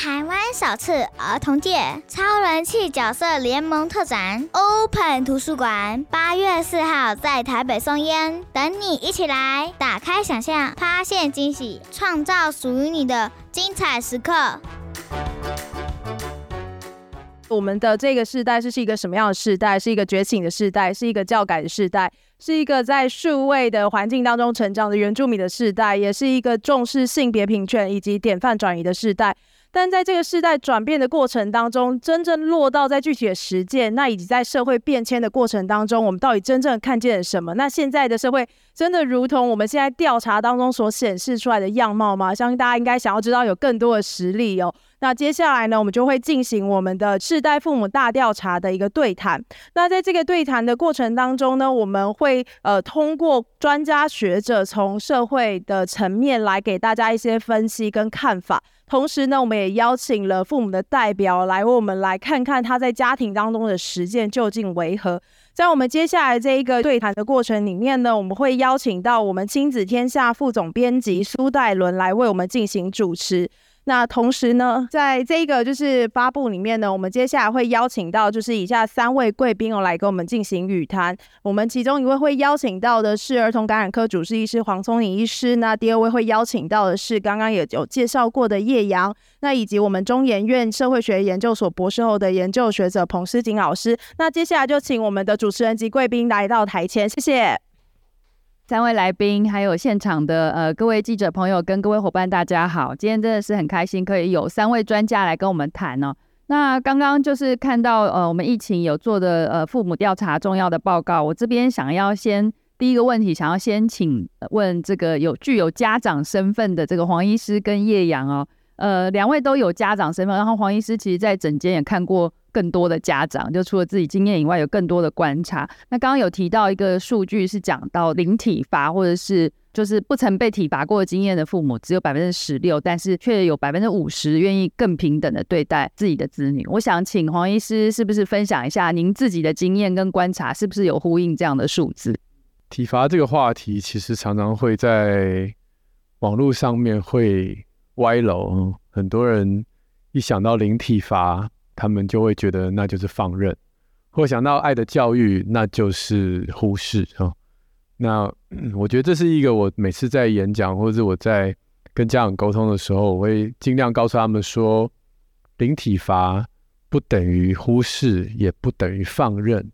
台湾首次儿童界超人气角色联盟特展 Open 图书馆，八月四号在台北松烟，等你一起来，打开想象，发现惊喜，创造属于你的精彩时刻。我们的这个世代是是一个什么样的世代？是一个觉醒的世代，是一个教改的世代，是一个在数位的环境当中成长的原住民的世代，也是一个重视性别平权以及典范转移的世代。但在这个世代转变的过程当中，真正落到在具体的实践，那以及在社会变迁的过程当中，我们到底真正看见了什么？那现在的社会真的如同我们现在调查当中所显示出来的样貌吗？相信大家应该想要知道有更多的实例哦。那接下来呢，我们就会进行我们的世代父母大调查的一个对谈。那在这个对谈的过程当中呢，我们会呃通过专家学者从社会的层面来给大家一些分析跟看法。同时呢，我们也邀请了父母的代表来为我们来看看他在家庭当中的实践究竟为何。在我们接下来这一个对谈的过程里面呢，我们会邀请到我们亲子天下副总编辑苏黛伦来为我们进行主持。那同时呢，在这个就是发布里面呢，我们接下来会邀请到就是以下三位贵宾哦来跟我们进行语谈。我们其中一位会邀请到的是儿童感染科主治医师黄聪颖医师，那第二位会邀请到的是刚刚也有介绍过的叶阳，那以及我们中研院社会学研究所博士后的研究学者彭诗锦老师。那接下来就请我们的主持人及贵宾来到台前，谢谢。三位来宾，还有现场的呃各位记者朋友跟各位伙伴，大家好！今天真的是很开心，可以有三位专家来跟我们谈哦。那刚刚就是看到呃我们疫情有做的呃父母调查重要的报告，我这边想要先第一个问题，想要先请问这个有具有家长身份的这个黄医师跟叶阳哦，呃两位都有家长身份，然后黄医师其实在诊间也看过。更多的家长，就除了自己经验以外，有更多的观察。那刚刚有提到一个数据，是讲到零体罚或者是就是不曾被体罚过经验的父母，只有百分之十六，但是却有百分之五十愿意更平等的对待自己的子女。我想请黄医师是不是分享一下您自己的经验跟观察，是不是有呼应这样的数字？体罚这个话题，其实常常会在网络上面会歪楼，很多人一想到零体罚。他们就会觉得那就是放任，或想到爱的教育，那就是忽视啊。那我觉得这是一个我每次在演讲或者我在跟家长沟通的时候，我会尽量告诉他们说，零体罚不等于忽视，也不等于放任。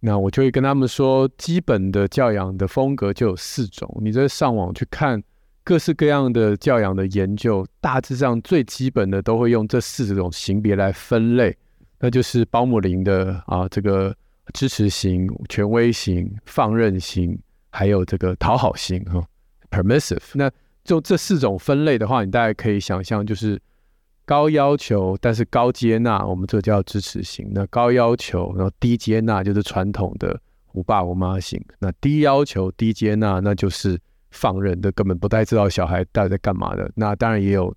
那我就会跟他们说，基本的教养的风格就有四种，你在上网去看。各式各样的教养的研究，大致上最基本的都会用这四种型别来分类，那就是包姆林的啊，这个支持型、权威型、放任型，还有这个讨好型哈、（permissive）。那就这四种分类的话，你大概可以想象，就是高要求但是高接纳，我们这叫支持型；那高要求然后低接纳，就是传统的我爸我妈型；那低要求低接纳，那就是。放任的根本不太知道小孩到底在干嘛的，那当然也有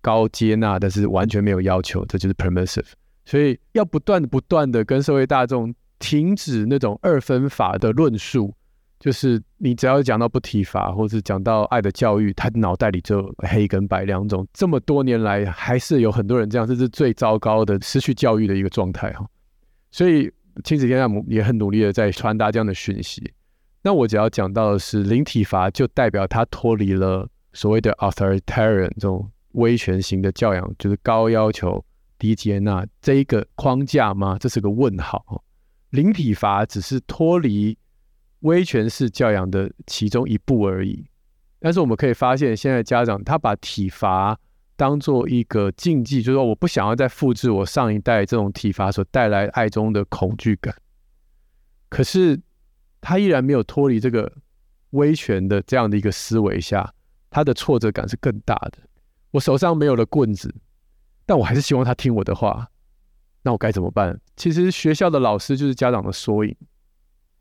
高接纳，但是完全没有要求，这就是 permissive。所以要不断不断的跟社会大众停止那种二分法的论述，就是你只要讲到不体罚，或是讲到爱的教育，他脑袋里就黑跟白两种。这么多年来，还是有很多人这样，这是最糟糕的失去教育的一个状态哈。所以亲子天下也很努力的在传达这样的讯息。那我只要讲到的是零体罚，就代表他脱离了所谓的 authoritarian 这种威权型的教养，就是高要求低接纳这一个框架吗？这是个问号。零体罚只是脱离威权式教养的其中一步而已。但是我们可以发现，现在家长他把体罚当做一个禁忌，就是说我不想要再复制我上一代这种体罚所带来爱中的恐惧感。可是。他依然没有脱离这个威权的这样的一个思维下，他的挫折感是更大的。我手上没有了棍子，但我还是希望他听我的话。那我该怎么办？其实学校的老师就是家长的缩影。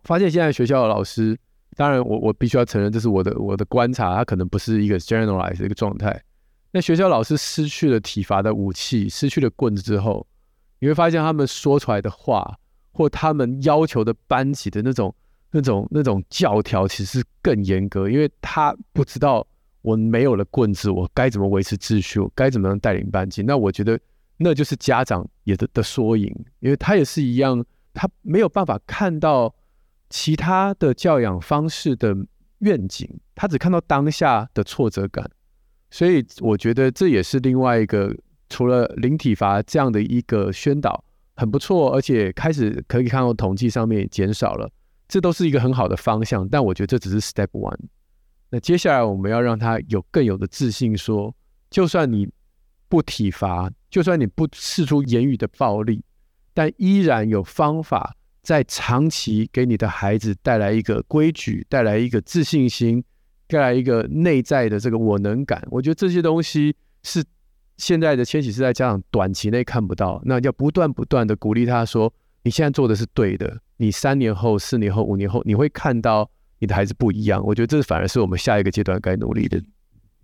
发现现在学校的老师，当然我我必须要承认，这是我的我的观察，他可能不是一个 generalized 一个状态。那学校老师失去了体罚的武器，失去了棍子之后，你会发现他们说出来的话，或他们要求的班级的那种。那种那种教条其实更严格，因为他不知道我没有了棍子，我该怎么维持秩序？该怎么样带领班级？那我觉得那就是家长也的的缩影，因为他也是一样，他没有办法看到其他的教养方式的愿景，他只看到当下的挫折感。所以我觉得这也是另外一个，除了零体罚这样的一个宣导很不错，而且开始可以看到统计上面减少了，这都是一个很好的方向。但我觉得这只是 step one。那接下来我们要让他有更有的自信，说，就算你不体罚，就算你不试出言语的暴力，但依然有方法在长期给你的孩子带来一个规矩，带来一个自信心，带来一个内在的这个我能感。我觉得这些东西是现在的千禧世代家长短期内看不到，那要不断不断的鼓励他说，你现在做的是对的，你三年后、四年后、五年后，你会看到。你的孩子不一样，我觉得这反而是我们下一个阶段该努力的。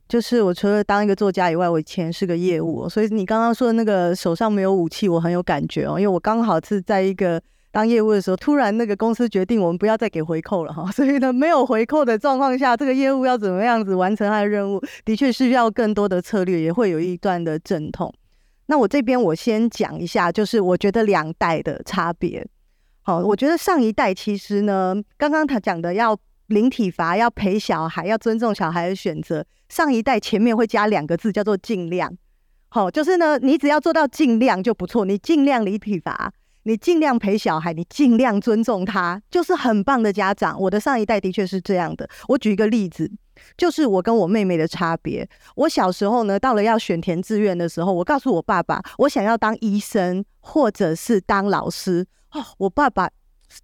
就是我除了当一个作家以外，我以前是个业务，所以你刚刚说的那个手上没有武器，我很有感觉哦。因为我刚好是在一个当业务的时候，突然那个公司决定我们不要再给回扣了哈，所以呢，没有回扣的状况下，这个业务要怎么样子完成他的任务，的确是要更多的策略，也会有一段的阵痛。那我这边我先讲一下，就是我觉得两代的差别。好，我觉得上一代其实呢，刚刚他讲的要零体罚，要陪小孩，要尊重小孩的选择。上一代前面会加两个字，叫做尽量。好，就是呢，你只要做到尽量就不错。你尽量零体罚，你尽量陪小孩，你尽量尊重他，就是很棒的家长。我的上一代的确是这样的。我举一个例子，就是我跟我妹妹的差别。我小时候呢，到了要选填志愿的时候，我告诉我爸爸，我想要当医生或者是当老师。哦，我爸爸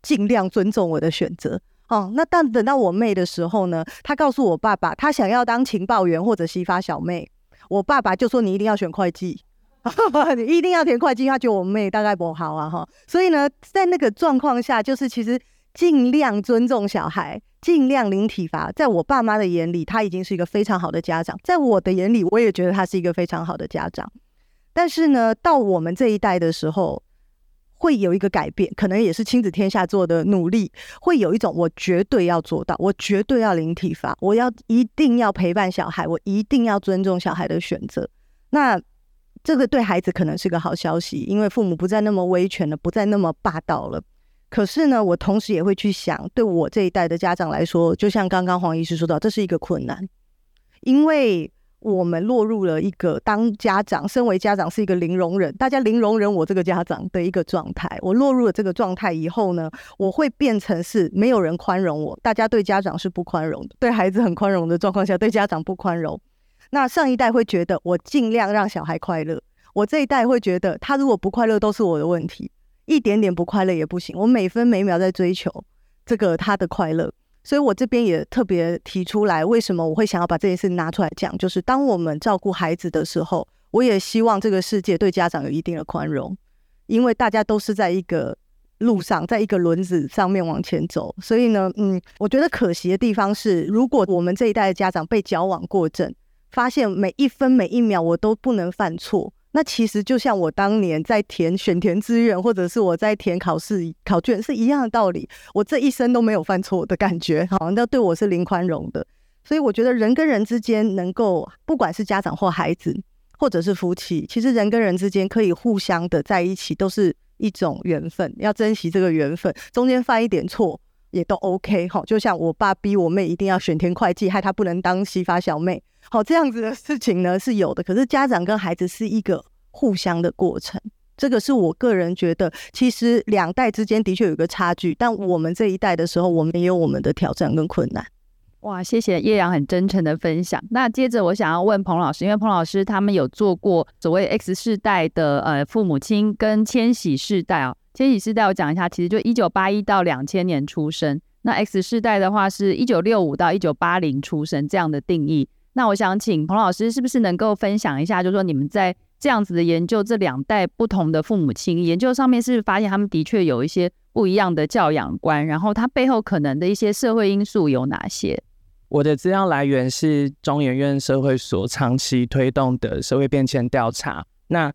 尽量尊重我的选择。哦，那但等到我妹的时候呢，他告诉我爸爸，他想要当情报员或者洗发小妹。我爸爸就说：“你一定要选会计，你一定要填会计。”他觉得我妹大概不好啊，哈。所以呢，在那个状况下，就是其实尽量尊重小孩，尽量零体罚。在我爸妈的眼里，他已经是一个非常好的家长；在我的眼里，我也觉得他是一个非常好的家长。但是呢，到我们这一代的时候，会有一个改变，可能也是亲子天下做的努力，会有一种我绝对要做到，我绝对要零体罚，我要一定要陪伴小孩，我一定要尊重小孩的选择。那这个对孩子可能是个好消息，因为父母不再那么威权了，不再那么霸道了。可是呢，我同时也会去想，对我这一代的家长来说，就像刚刚黄医师说到，这是一个困难，因为。我们落入了一个当家长，身为家长是一个零容忍，大家零容忍我这个家长的一个状态。我落入了这个状态以后呢，我会变成是没有人宽容我，大家对家长是不宽容的，对孩子很宽容的状况下，对家长不宽容。那上一代会觉得我尽量让小孩快乐，我这一代会觉得他如果不快乐都是我的问题，一点点不快乐也不行，我每分每秒在追求这个他的快乐。所以我这边也特别提出来，为什么我会想要把这件事拿出来讲，就是当我们照顾孩子的时候，我也希望这个世界对家长有一定的宽容，因为大家都是在一个路上，在一个轮子上面往前走。所以呢，嗯，我觉得可惜的地方是，如果我们这一代的家长被矫枉过正，发现每一分每一秒我都不能犯错。那其实就像我当年在填选填志愿，或者是我在填考试考卷是一样的道理。我这一生都没有犯错的感觉，好，那对我是零宽容的。所以我觉得人跟人之间能够，不管是家长或孩子，或者是夫妻，其实人跟人之间可以互相的在一起，都是一种缘分，要珍惜这个缘分。中间犯一点错也都 OK，好，就像我爸逼我妹一定要选填会计，害她不能当洗发小妹。好，这样子的事情呢是有的，可是家长跟孩子是一个互相的过程，这个是我个人觉得，其实两代之间的确有个差距，但我们这一代的时候，我们也有我们的挑战跟困难。哇，谢谢叶阳很真诚的分享。那接着我想要问彭老师，因为彭老师他们有做过所谓 X 世代的呃父母亲跟千禧世代哦，千禧世代我讲一下，其实就一九八一到两千年出生，那 X 世代的话是一九六五到一九八零出生这样的定义。那我想请彭老师，是不是能够分享一下，就是说你们在这样子的研究这两代不同的父母亲研究上面，是不是发现他们的确有一些不一样的教养观？然后他背后可能的一些社会因素有哪些？我的资料来源是中研院社会所长期推动的社会变迁调查。那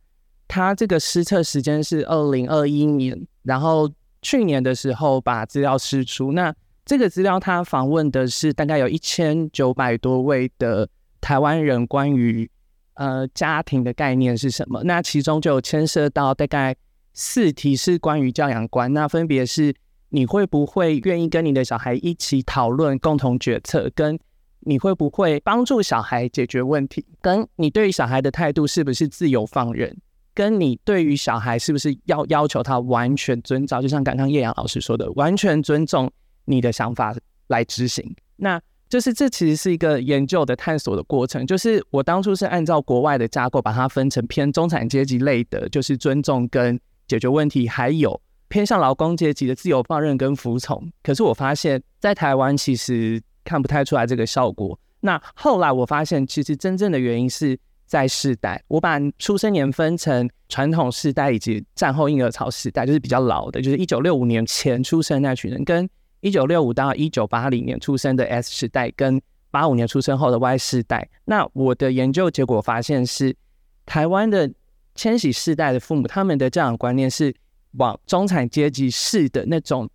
他这个施测时间是二零二一年，然后去年的时候把资料释出。那这个资料，他访问的是大概有一千九百多位的台湾人关于呃家庭的概念是什么？那其中就有牵涉到大概四题是关于教养观，那分别是你会不会愿意跟你的小孩一起讨论共同决策，跟你会不会帮助小孩解决问题，跟你对于小孩的态度是不是自由放任，跟你对于小孩是不是要要求他完全遵照，就像刚刚叶阳老师说的，完全尊重你的想法来执行，那。就是这其实是一个研究的探索的过程。就是我当初是按照国外的架构，把它分成偏中产阶级类的，就是尊重跟解决问题，还有偏向劳工阶级的自由放任跟服从。可是我发现，在台湾其实看不太出来这个效果。那后来我发现，其实真正的原因是在世代。我把出生年分成传统世代以及战后婴儿潮世代，就是比较老的，就是一九六五年前出生那群人跟。一九六五到一九八零年出生的 S 世代跟八五年出生后的 Y 世代，那我的研究结果发现是，台湾的千禧世代的父母，他们的教养观念是往中产阶级式的那种，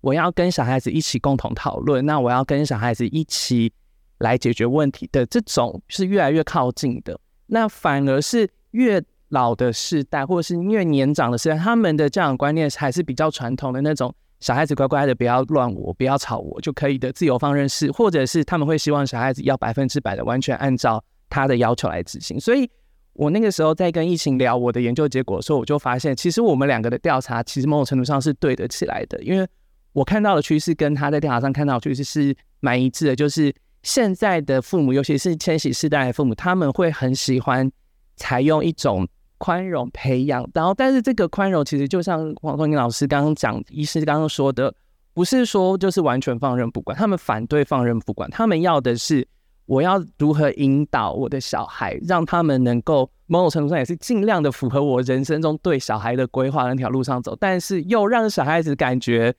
我要跟小孩子一起共同讨论，那我要跟小孩子一起来解决问题的这种是越来越靠近的，那反而是越老的世代或者是越年长的世代，他们的教养观念还是比较传统的那种。小孩子乖乖的，不要乱我，不要吵我就可以的，自由放任式，或者是他们会希望小孩子要百分之百的完全按照他的要求来执行。所以，我那个时候在跟疫情聊我的研究结果的时候，我就发现，其实我们两个的调查其实某种程度上是对得起来的，因为我看到的趋势跟他在调查上看到的趋势是蛮一致的，就是现在的父母，尤其是千禧世代的父母，他们会很喜欢采用一种。宽容培养，然后但是这个宽容其实就像黄宗英老师刚刚讲，医师刚刚说的，不是说就是完全放任不管，他们反对放任不管，他们要的是我要如何引导我的小孩，让他们能够某种程度上也是尽量的符合我人生中对小孩的规划那条路上走，但是又让小孩子感觉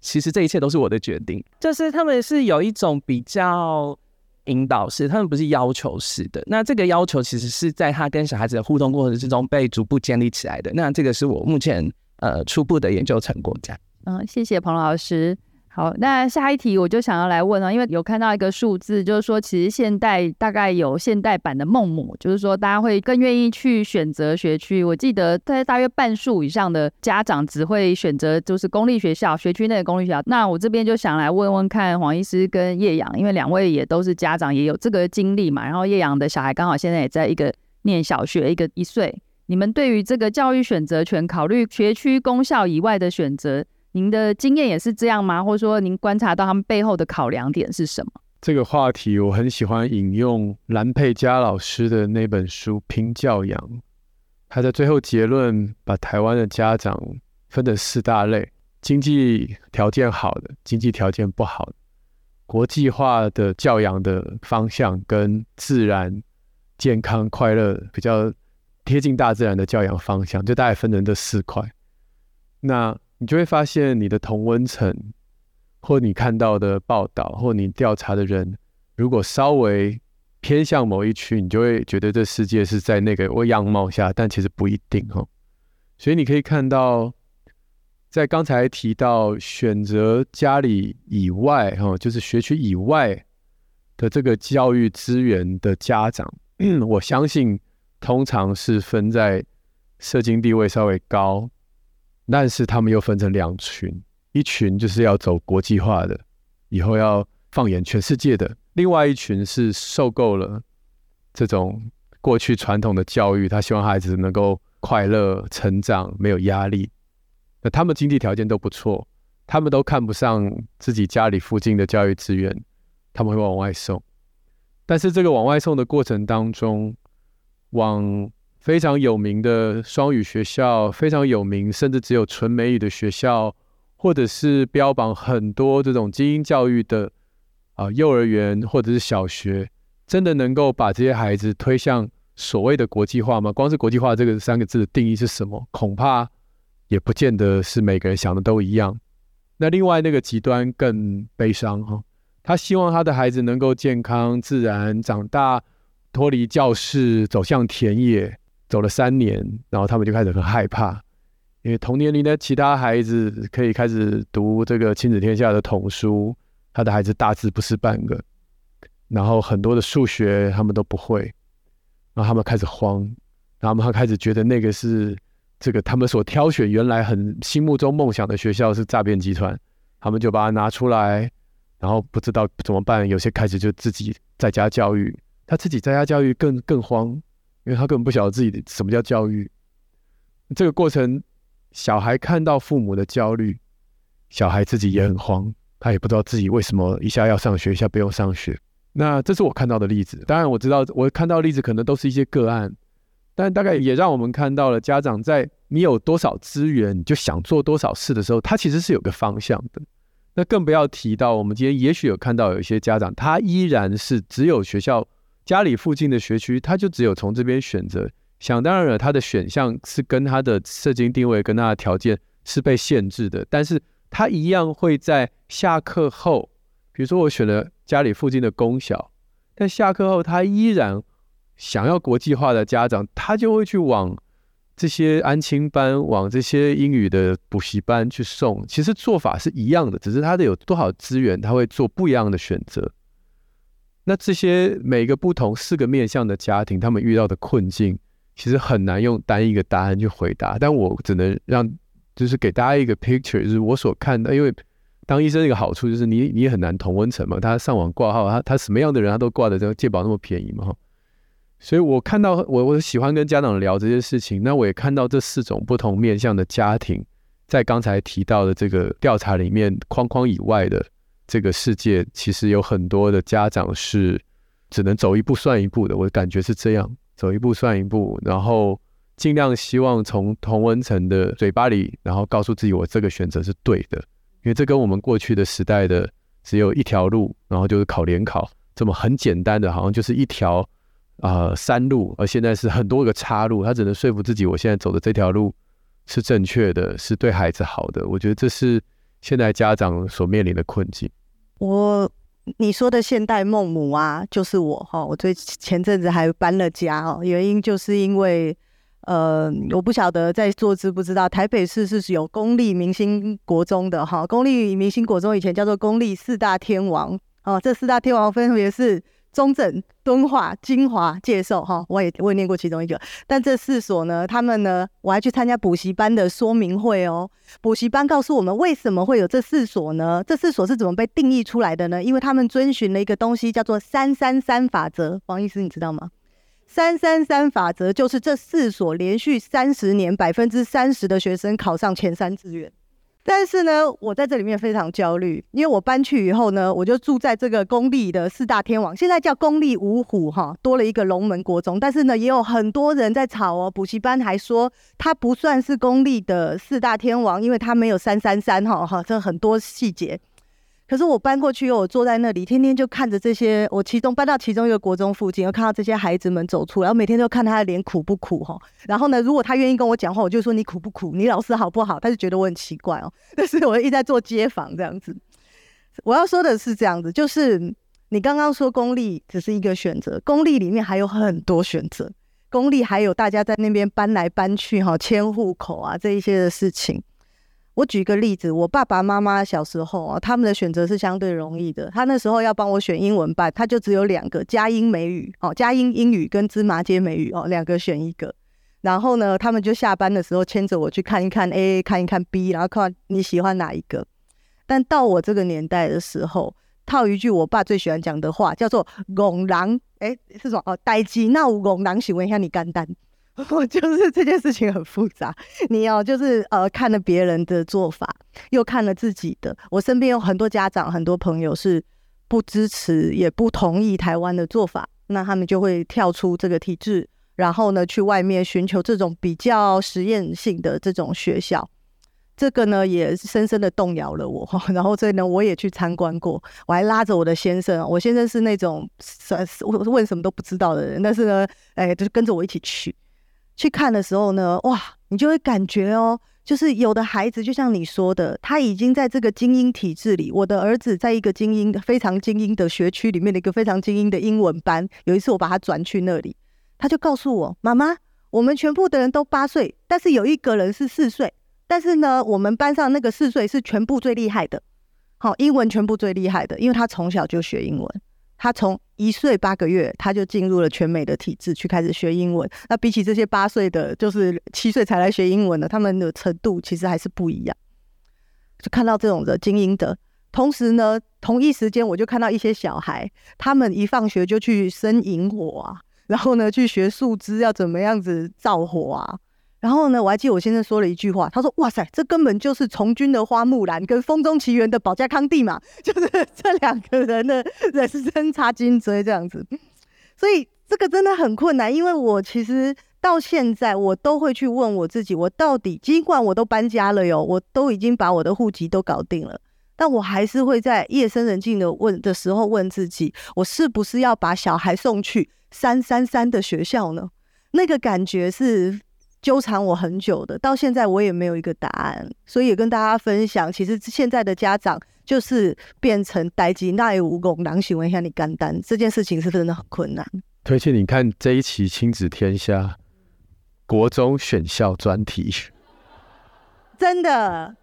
其实这一切都是我的决定，就是他们是有一种比较。引导式，他们不是要求式的。那这个要求其实是在他跟小孩子的互动过程之中被逐步建立起来的。那这个是我目前呃初步的研究成果。这样，嗯，谢谢彭老师。好，那下一题我就想要来问了，因为有看到一个数字，就是说其实现代大概有现代版的孟母，就是说大家会更愿意去选择学区。我记得在大约半数以上的家长只会选择就是公立学校，学区内的公立学校。那我这边就想来问问看黄医师跟叶阳，因为两位也都是家长，也有这个经历嘛。然后叶阳的小孩刚好现在也在一个念小学，一个一岁。你们对于这个教育选择权，考虑学区公校以外的选择？您的经验也是这样吗？或者说，您观察到他们背后的考量点是什么？这个话题我很喜欢引用蓝佩嘉老师的那本书《拼教养》，他在最后结论把台湾的家长分成四大类：经济条件好的、经济条件不好的、国际化的教养的方向跟自然、健康、快乐、比较贴近大自然的教养方向，就大概分成这四块。那你就会发现，你的同温层，或你看到的报道，或你调查的人，如果稍微偏向某一区，你就会觉得这世界是在那个样貌下，但其实不一定哦。所以你可以看到，在刚才提到选择家里以外，哈，就是学区以外的这个教育资源的家长，我相信通常是分在社经地位稍微高。但是他们又分成两群，一群就是要走国际化的，以后要放眼全世界的；另外一群是受够了这种过去传统的教育，他希望孩子能够快乐成长，没有压力。那他们经济条件都不错，他们都看不上自己家里附近的教育资源，他们会往外送。但是这个往外送的过程当中，往非常有名的双语学校，非常有名，甚至只有纯美语的学校，或者是标榜很多这种精英教育的啊、幼儿园或者是小学，真的能够把这些孩子推向所谓的国际化吗？光是国际化这个三个字的定义是什么？恐怕也不见得是每个人想的都一样。那另外那个极端更悲伤哈，他希望他的孩子能够健康自然长大，脱离教室，走向田野。走了三年，然后他们就开始很害怕，因为同年龄的其他孩子可以开始读这个亲子天下的童书，他的孩子大字不识半个。然后很多的数学他们都不会，然后他们开始慌，然后他们开始觉得那个是这个他们所挑选原来很心目中梦想的学校是诈骗集团，他们就把它拿出来，然后不知道怎么办，有些开始就自己在家教育，他自己在家教育更更慌，因为他根本不晓得自己的什么叫教育，这个过程。小孩看到父母的焦虑，小孩自己也很慌，他也不知道自己为什么一下要上学，一下不用上学。那这是我看到的例子。当然我知道，我看到的例子可能都是一些个案，但大概也让我们看到了家长在你有多少资源，你就想做多少事的时候，他其实是有个方向的。那更不要提到，我们今天也许有看到有一些家长，他依然是只有学校家里附近的学区，他就只有从这边选择。想当然了，他的选项是跟他的社经定位、跟他的条件是被限制的，但是他一样会在下课后，比如说我选了家里附近的公小，但下课后他依然想要国际化的家长，他就会去往这些安亲班、往这些英语的补习班去送。其实做法是一样的，只是他的有多少资源，他会做不一样的选择。那这些每个不同四个面向的家庭，他们遇到的困境。其实很难用单一个答案去回答，但我只能让，就是给大家一个 picture，就是我所看的。因为当医生一个好处就是你你也很难同温层嘛，他上网挂号，他他什么样的人他都挂的这个健保那么便宜嘛，所以我看到我我喜欢跟家长聊这些事情，那我也看到这四种不同面向的家庭，在刚才提到的这个调查里面框框以外的这个世界，其实有很多的家长是只能走一步算一步的，我的感觉是这样。走一步算一步，然后尽量希望从同文层的嘴巴里，然后告诉自己我这个选择是对的，因为这跟我们过去的时代的只有一条路，然后就是考联考这么很简单的，好像就是一条啊、呃、山路，而现在是很多个岔路，他只能说服自己我现在走的这条路是正确的，是对孩子好的。我觉得这是现在家长所面临的困境。我。你说的现代孟母啊，就是我哈。我最前阵子还搬了家哦，原因就是因为，呃，我不晓得在座知不知道，台北市是有公立明星国中的哈。公立明星国中以前叫做公立四大天王哦，这四大天王分别是。中正、敦化、金华、介寿，哈，我也我也念过其中一个。但这四所呢，他们呢，我还去参加补习班的说明会哦。补习班告诉我们，为什么会有这四所呢？这四所是怎么被定义出来的呢？因为他们遵循了一个东西，叫做“三三三法则”。王医师，你知道吗？“三三三法则”就是这四所连续三十年百分之三十的学生考上前三志愿。但是呢，我在这里面非常焦虑，因为我搬去以后呢，我就住在这个公立的四大天王，现在叫公立五虎哈，多了一个龙门国中。但是呢，也有很多人在吵哦，补习班还说他不算是公立的四大天王，因为他没有三三三哈哈，这很多细节。可是我搬过去，我坐在那里，天天就看着这些。我其中搬到其中一个国中附近，又看到这些孩子们走出来，然后每天都看他的脸苦不苦哈。然后呢，如果他愿意跟我讲话，我就说你苦不苦？你老师好不好？他就觉得我很奇怪哦。但是我一直在做街访这样子。我要说的是这样子，就是你刚刚说公立只是一个选择，公立里面还有很多选择，公立还有大家在那边搬来搬去哈，迁户口啊这一些的事情。我举个例子，我爸爸妈妈小时候啊，他们的选择是相对容易的。他那时候要帮我选英文班，他就只有两个：佳音美语哦，佳音英语跟芝麻街美语哦，两个选一个。然后呢，他们就下班的时候牵着我去看一看 A，看一看 B，然后看你喜欢哪一个。但到我这个年代的时候，套一句我爸最喜欢讲的话，叫做“戆人”，哎，是什么？哦，代志那有戆人想问一下你简单。我就是这件事情很复杂，你要就是呃看了别人的做法，又看了自己的。我身边有很多家长、很多朋友是不支持也不同意台湾的做法，那他们就会跳出这个体制，然后呢去外面寻求这种比较实验性的这种学校。这个呢也深深的动摇了我，然后所以呢我也去参观过，我还拉着我的先生，我先生是那种什我问什么都不知道的人，但是呢，哎，就是跟着我一起去。去看的时候呢，哇，你就会感觉哦，就是有的孩子就像你说的，他已经在这个精英体制里。我的儿子在一个精英、非常精英的学区里面的一个非常精英的英文班。有一次我把他转去那里，他就告诉我：“妈妈，我们全部的人都八岁，但是有一个人是四岁。但是呢，我们班上那个四岁是全部最厉害的，好，英文全部最厉害的，因为他从小就学英文。他从一岁八个月他就进入了全美的体制去开始学英文。那比起这些八岁的，就是七岁才来学英文的，他们的程度其实还是不一样。就看到这种的精英的，同时呢，同一时间我就看到一些小孩，他们一放学就去生营火啊，然后呢去学树枝要怎么样子造火啊。然后呢，我还记得我先生说了一句话，他说：“哇塞，这根本就是从军的花木兰跟风中奇缘的保家康蒂嘛，就是这两个人的人生差颈椎这样子。”所以这个真的很困难，因为我其实到现在我都会去问我自己，我到底尽管我都搬家了哟，我都已经把我的户籍都搞定了，但我还是会在夜深人静的问的时候问自己，我是不是要把小孩送去三三三的学校呢？那个感觉是。纠缠我很久的，到现在我也没有一个答案，所以也跟大家分享，其实现在的家长就是变成代志那也无功，狼行为下你干单，这件事情是真的很困难。推荐你看这一期《亲子天下》国中选校专题，真的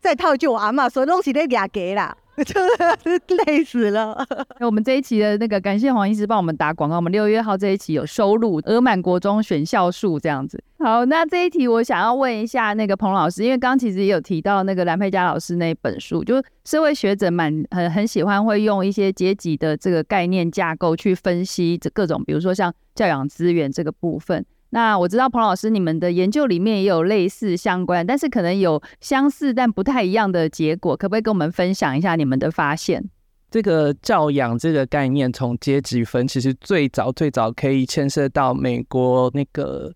再套就我阿嬷说东西在俩给啦。就是累死了。那我们这一期的那个，感谢黄医师帮我们打广告。我们六月号这一期有收录额满国中选校数这样子。好，那这一题我想要问一下那个彭老师，因为刚其实也有提到那个蓝佩佳老师那本书，就社会学者蛮很很喜欢会用一些阶级的这个概念架构去分析这各种，比如说像教养资源这个部分。那我知道彭老师，你们的研究里面也有类似相关，但是可能有相似但不太一样的结果，可不可以跟我们分享一下你们的发现？这个教养这个概念从阶级分，其实最早最早可以牵涉到美国那个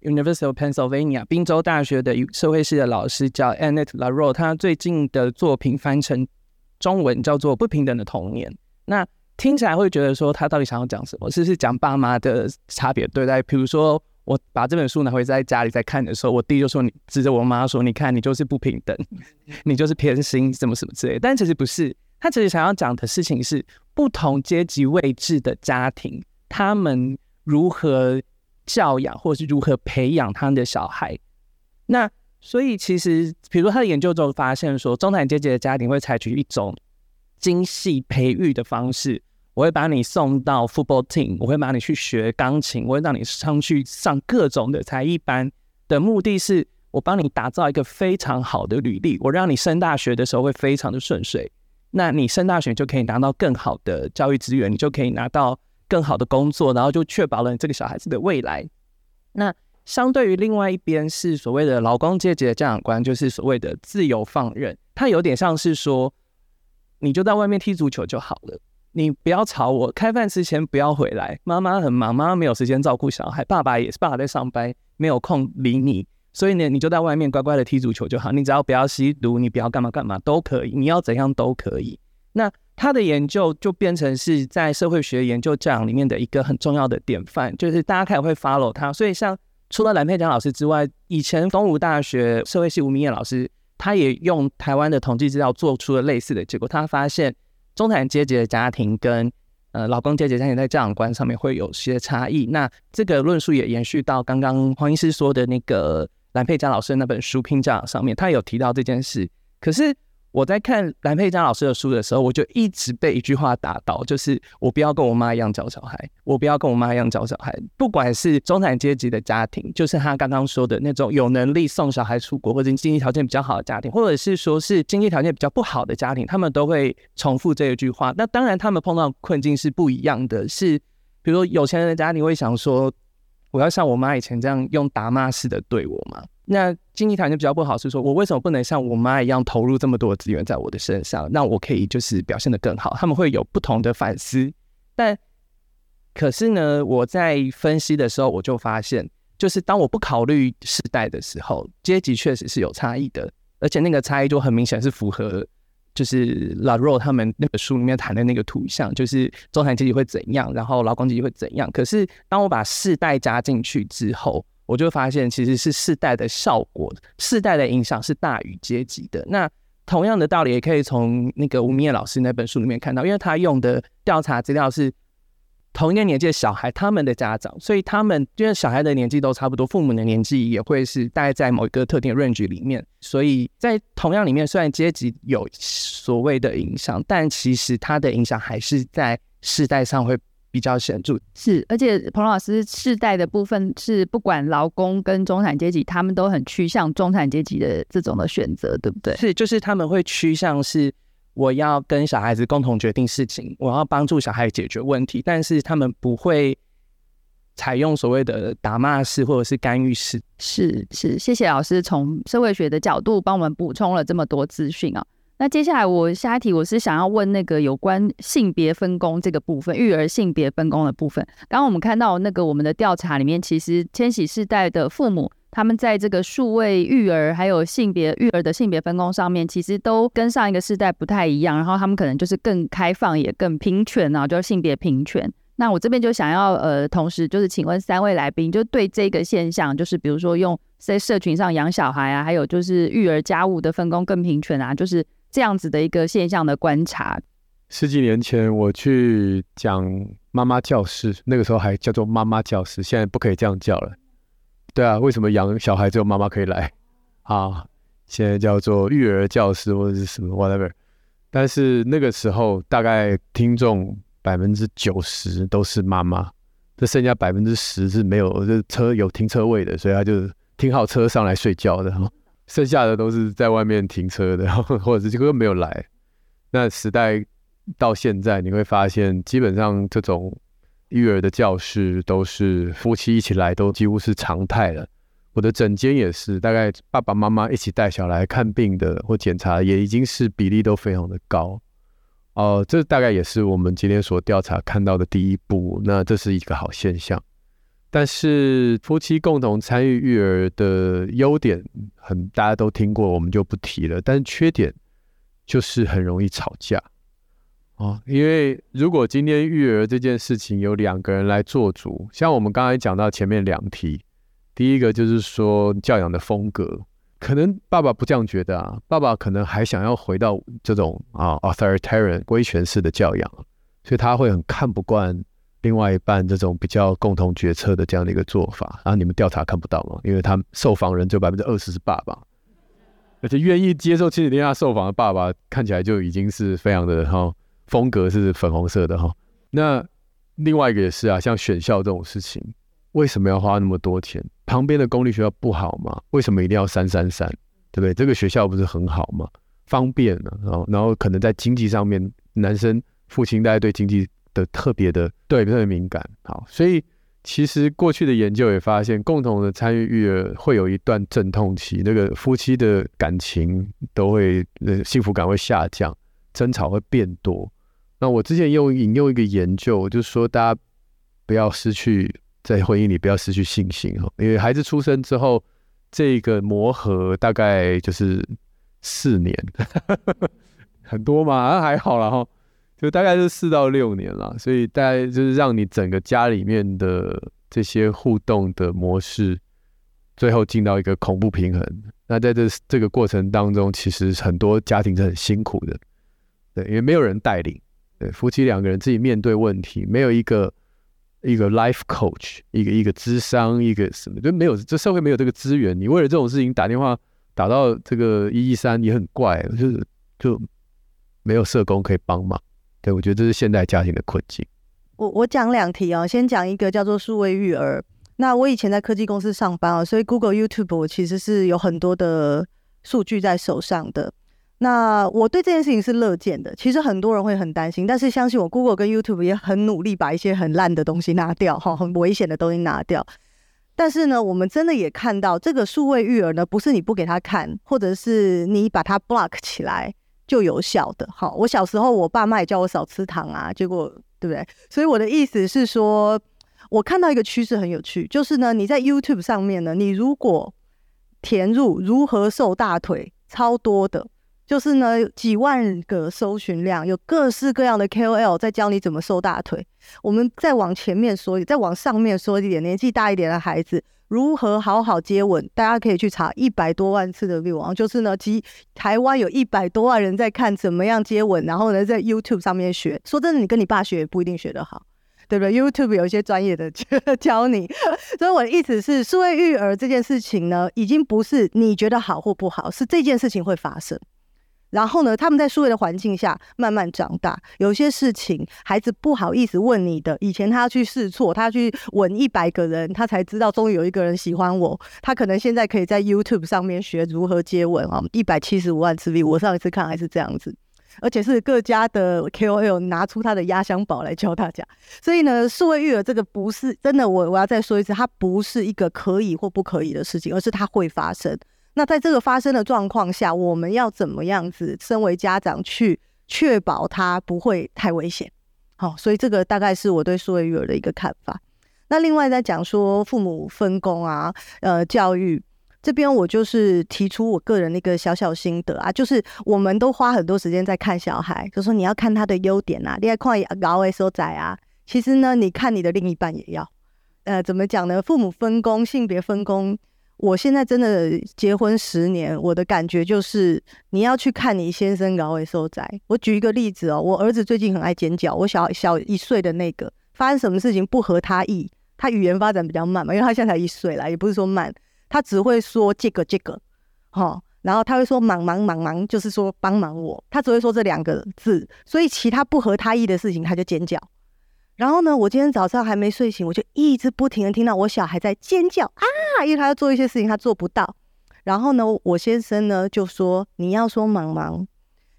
University of Pennsylvania 宾州大学的社会系的老师叫 Annette LaRoe，他最近的作品翻成中文叫做《不平等的童年》。那听起来会觉得说他到底想要讲什么？是是讲爸妈的差别对待？比如说我把这本书拿回在家里在看的时候，我弟就说，你指着我妈说，你看你就是不平等，你就是偏心，什么什么之类。但其实不是，他其实想要讲的事情是不同阶级位置的家庭，他们如何教养或是如何培养他们的小孩。那所以其实，比如说他的研究中发现说，中产阶级的家庭会采取一种。精细培育的方式，我会把你送到 football team，我会把你去学钢琴，我会让你上去上各种的才艺班，的目的是我帮你打造一个非常好的履历，我让你升大学的时候会非常的顺遂，那你升大学就可以拿到更好的教育资源，你就可以拿到更好的工作，然后就确保了你这个小孩子的未来。那相对于另外一边是所谓的劳工阶级的教养观，就是所谓的自由放任，它有点像是说。你就在外面踢足球就好了，你不要吵我。开饭之前不要回来，妈妈很忙，妈妈没有时间照顾小孩，爸爸也是，爸爸在上班，没有空理你。所以呢，你就在外面乖乖的踢足球就好。你只要不要吸毒，你不要干嘛干嘛都可以，你要怎样都可以。那他的研究就变成是在社会学研究教养里面的一个很重要的典范，就是大家开始会 follow 他。所以像除了蓝佩嘉老师之外，以前东吴大学社会系吴明烨老师。他也用台湾的统计资料做出了类似的结果。他发现中产阶级的家庭跟呃劳工阶级家庭在教养观上面会有些差异。那这个论述也延续到刚刚黄医师说的那个蓝佩佳老师那本书《拼教养》上面，他有提到这件事。可是。我在看蓝佩嘉老师的书的时候，我就一直被一句话打到，就是我不要跟我妈一样教小孩，我不要跟我妈一样教小孩。不管是中产阶级的家庭，就是他刚刚说的那种有能力送小孩出国，或者经济条件比较好的家庭，或者是说是经济条件比较不好的家庭，他们都会重复这一句话。那当然，他们碰到困境是不一样的，是比如说有钱人的家庭会想说，我要像我妈以前这样用打骂式的对我吗？那经济条件比较不好，是说我为什么不能像我妈一样投入这么多资源在我的身上，那我可以就是表现得更好？他们会有不同的反思，但可是呢，我在分析的时候，我就发现，就是当我不考虑世代的时候，阶级确实是有差异的，而且那个差异就很明显是符合，就是老肉他们那本书里面谈的那个图像，就是中产阶级会怎样，然后劳工阶级会怎样。可是当我把世代加进去之后，我就发现，其实是世代的效果，世代的影响是大于阶级的。那同样的道理，也可以从那个吴明烨老师那本书里面看到，因为他用的调查资料是同一个年纪的小孩，他们的家长，所以他们因为小孩的年纪都差不多，父母的年纪也会是大概在某一个特定的 range 里面，所以在同样里面，虽然阶级有所谓的影响，但其实它的影响还是在。世代上会比较显著。是，而且彭老师世代的部分是不管劳工跟中产阶级，他们都很趋向中产阶级的这种的选择，对不对？是，就是他们会趋向是我要跟小孩子共同决定事情，我要帮助小孩解决问题，但是他们不会。采用所谓的打骂式或者是干预式，是是，谢谢老师从社会学的角度帮我们补充了这么多资讯啊。那接下来我下一题，我是想要问那个有关性别分工这个部分，育儿性别分工的部分。刚刚我们看到那个我们的调查里面，其实千禧世代的父母，他们在这个数位育儿还有性别育儿的性别分工上面，其实都跟上一个世代不太一样。然后他们可能就是更开放，也更平权啊，就是性别平权。那我这边就想要呃，同时就是请问三位来宾，就对这个现象，就是比如说用在社群上养小孩啊，还有就是育儿家务的分工更平权啊，就是这样子的一个现象的观察。十几年前我去讲妈妈教室，那个时候还叫做妈妈教室，现在不可以这样叫了。对啊，为什么养小孩只有妈妈可以来 啊？现在叫做育儿教室或者是什么 whatever。但是那个时候大概听众。百分之九十都是妈妈，这剩下百分之十是没有，这车有停车位的，所以他就停好车上来睡觉的，剩下的都是在外面停车的，或者是这个没有来。那时代到现在，你会发现，基本上这种育儿的教室都是夫妻一起来，都几乎是常态了。我的诊间也是，大概爸爸妈妈一起带小孩看病的或检查，也已经是比例都非常的高。哦、呃，这大概也是我们今天所调查看到的第一步。那这是一个好现象，但是夫妻共同参与育儿的优点很，大家都听过，我们就不提了。但是缺点就是很容易吵架哦，因为如果今天育儿这件事情有两个人来做主，像我们刚才讲到前面两题，第一个就是说教养的风格。可能爸爸不这样觉得啊，爸爸可能还想要回到这种啊 authoritarian 威权式的教养，所以他会很看不惯另外一半这种比较共同决策的这样的一个做法。然后你们调查看不到吗？因为他受访人只有百分之二十是爸爸，而且愿意接受亲子天下受访的爸爸看起来就已经是非常的哈风格是粉红色的哈。那另外一个也是啊，像选校这种事情。为什么要花那么多钱？旁边的公立学校不好吗？为什么一定要三三三？对不对？这个学校不是很好吗？方便呢、然后然后可能在经济上面，男生父亲大家对经济的特别的对特别敏感。好，所以其实过去的研究也发现，共同的参与育儿会有一段阵痛期，那个夫妻的感情都会呃幸福感会下降，争吵会变多。那我之前又引用一个研究，就是说大家不要失去。在婚姻里不要失去信心哈，因为孩子出生之后，这个磨合大概就是四年，很多嘛，还好啦哈，就大概是四到六年了，所以大概就是让你整个家里面的这些互动的模式，最后进到一个恐怖平衡。那在这这个过程当中，其实很多家庭是很辛苦的，对，因为没有人带领，对，夫妻两个人自己面对问题，没有一个。一个 life coach，一个一个智商，一个什么就没有，这社会没有这个资源。你为了这种事情打电话打到这个一一三也很怪，就是就没有社工可以帮忙。对，我觉得这是现代家庭的困境。我我讲两题啊，先讲一个叫做数位育儿。那我以前在科技公司上班啊，所以 Google、YouTube 我其实是有很多的数据在手上的。那我对这件事情是乐见的。其实很多人会很担心，但是相信我，Google 跟 YouTube 也很努力把一些很烂的东西拿掉，哈，很危险的东西拿掉。但是呢，我们真的也看到，这个数位育儿呢，不是你不给他看，或者是你把它 block 起来就有效的。哈，我小时候我爸妈也叫我少吃糖啊，结果对不对？所以我的意思是说，我看到一个趋势很有趣，就是呢，你在 YouTube 上面呢，你如果填入如何瘦大腿，超多的。就是呢，几万个搜寻量，有各式各样的 KOL 在教你怎么瘦大腿。我们再往前面说，再往上面说一点，年纪大一点的孩子如何好好接吻，大家可以去查一百多万次的 view。就是呢，其台湾有一百多万人在看怎么样接吻，然后呢，在 YouTube 上面学。说真的，你跟你爸学也不一定学得好，对不对？YouTube 有一些专业的 教你。所以我的意思是，数位育儿这件事情呢，已经不是你觉得好或不好，是这件事情会发生。然后呢，他们在数位的环境下慢慢长大。有些事情孩子不好意思问你的，以前他要去试错，他去吻一百个人，他才知道终于有一个人喜欢我。他可能现在可以在 YouTube 上面学如何接吻啊，一百七十五万次 V，我上一次看还是这样子，而且是各家的 KOL 拿出他的压箱宝来教大家。所以呢，数位育儿这个不是真的，我我要再说一次，它不是一个可以或不可以的事情，而是它会发生。那在这个发生的状况下，我们要怎么样子？身为家长去确保他不会太危险。好，所以这个大概是我对数位育儿的一个看法。那另外在讲说父母分工啊，呃，教育这边我就是提出我个人的一个小小心得啊，就是我们都花很多时间在看小孩，就说你要看他的优点啊，你要看高的所在啊。其实呢，你看你的另一半也要。呃，怎么讲呢？父母分工，性别分工。我现在真的结婚十年，我的感觉就是你要去看你先生搞会受灾。我举一个例子哦，我儿子最近很爱尖叫，我小小一岁的那个发生什么事情不合他意，他语言发展比较慢嘛，因为他现在才一岁啦，也不是说慢，他只会说这个这个，齁，然后他会说忙忙忙忙，就是说帮忙我，他只会说这两个字，所以其他不合他意的事情他就尖叫。然后呢，我今天早上还没睡醒，我就一直不停的听到我小孩在尖叫啊，因为他要做一些事情，他做不到。然后呢，我先生呢就说你要说忙忙，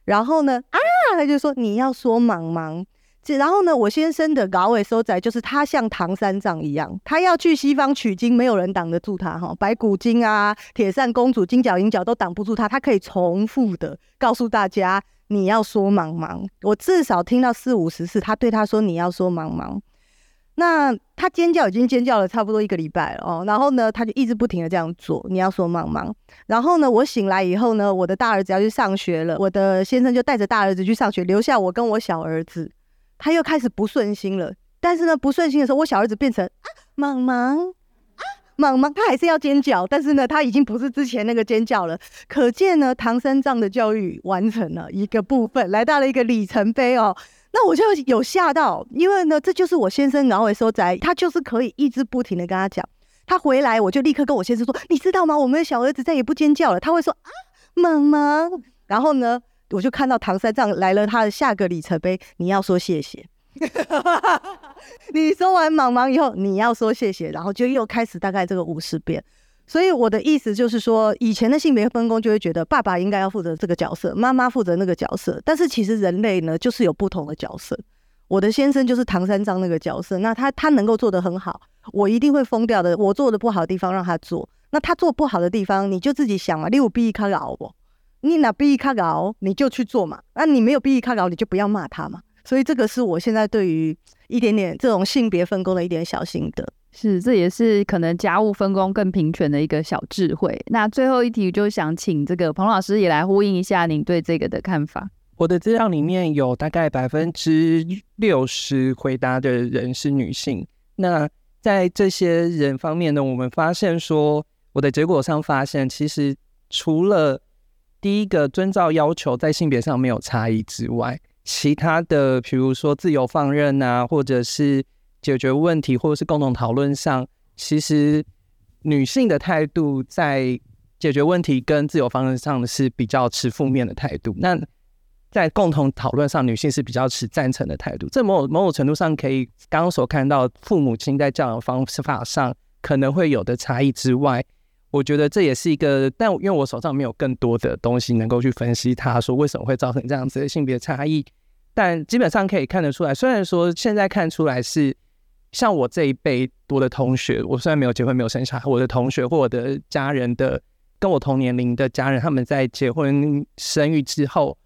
然后呢啊，他就说你要说忙忙。这然后呢，我先生的高位收窄就是他像唐三藏一样，他要去西方取经，没有人挡得住他哈，白骨精啊、铁扇公主、金角银角都挡不住他，他可以重复的告诉大家。你要说忙忙，我至少听到四五十次，他对他说你要说忙忙。那他尖叫已经尖叫了差不多一个礼拜了哦，然后呢，他就一直不停的这样做。你要说忙忙，然后呢，我醒来以后呢，我的大儿子要去上学了，我的先生就带着大儿子去上学，留下我跟我小儿子。他又开始不顺心了，但是呢，不顺心的时候，我小儿子变成啊忙忙。忙忙，他还是要尖叫，但是呢，他已经不是之前那个尖叫了。可见呢，唐三藏的教育完成了一个部分，来到了一个里程碑哦。那我就有吓到，因为呢，这就是我先生脑尾收窄，他就是可以一直不停的跟他讲。他回来，我就立刻跟我先生说：“你知道吗？我们的小儿子再也不尖叫了。”他会说：“啊，忙忙。”然后呢，我就看到唐三藏来了他的下个里程碑，你要说谢谢。你说完忙忙以后，你要说谢谢，然后就又开始大概这个五十遍。所以我的意思就是说，以前的性别分工就会觉得爸爸应该要负责这个角色，妈妈负责那个角色。但是其实人类呢，就是有不同的角色。我的先生就是唐三藏那个角色，那他他能够做得很好，我一定会疯掉的。我做的不好的地方让他做，那他做不好的地方，你就自己想嘛。你有逼卡搞不？你哪逼卡搞，你就去做嘛。那你没有逼卡搞，你就不要骂他嘛。所以这个是我现在对于一点点这种性别分工的一点小心得，是，这也是可能家务分工更平权的一个小智慧。那最后一题就想请这个彭老师也来呼应一下您对这个的看法。我的资料里面有大概百分之六十回答的人是女性。那在这些人方面呢，我们发现说，我的结果上发现，其实除了第一个遵照要求在性别上没有差异之外，其他的，比如说自由放任啊，或者是解决问题，或者是共同讨论上，其实女性的态度在解决问题跟自由放任上是比较持负面的态度。那在共同讨论上，女性是比较持赞成的态度。这某某种程度上，可以刚刚所看到父母亲在教养方法上可能会有的差异之外，我觉得这也是一个。但因为我手上没有更多的东西能够去分析，他说为什么会造成这样子的性别差异。但基本上可以看得出来，虽然说现在看出来是像我这一辈多的同学，我虽然没有结婚没有生小孩，我的同学或我的家人的跟我同年龄的家人，他们在结婚生育之后，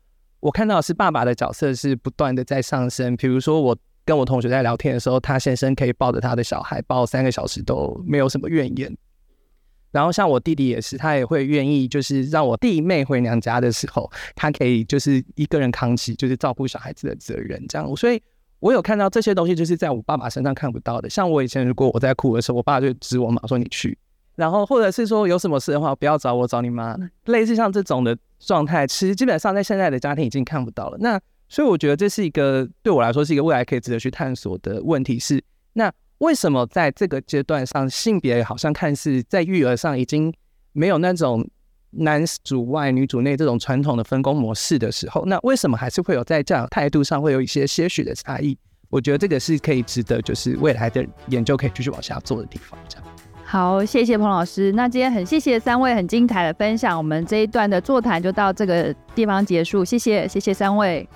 我看到是爸爸的角色是不断的在上升。比如说我跟我同学在聊天的时候，他先生可以抱着他的小孩抱三个小时都没有什么怨言。然后像我弟弟也是，他也会愿意，就是让我弟妹回娘家的时候，他可以就是一个人扛起，就是照顾小孩子的责任这样。所以我有看到这些东西，就是在我爸爸身上看不到的。像我以前如果我在哭的时候，我爸就指我妈说你去，然后或者是说有什么事的话，不要找我，找你妈。类似像这种的状态，其实基本上在现在的家庭已经看不到了。那所以我觉得这是一个对我来说是一个未来可以值得去探索的问题是那。为什么在这个阶段上，性别好像看似在育儿上已经没有那种男主外女主内这种传统的分工模式的时候，那为什么还是会有在这样态度上会有一些些许的差异？我觉得这个是可以值得，就是未来的研究可以继续往下做的地方。这样。好，谢谢彭老师。那今天很谢谢三位很精彩的分享，我们这一段的座谈就到这个地方结束。谢谢，谢谢三位。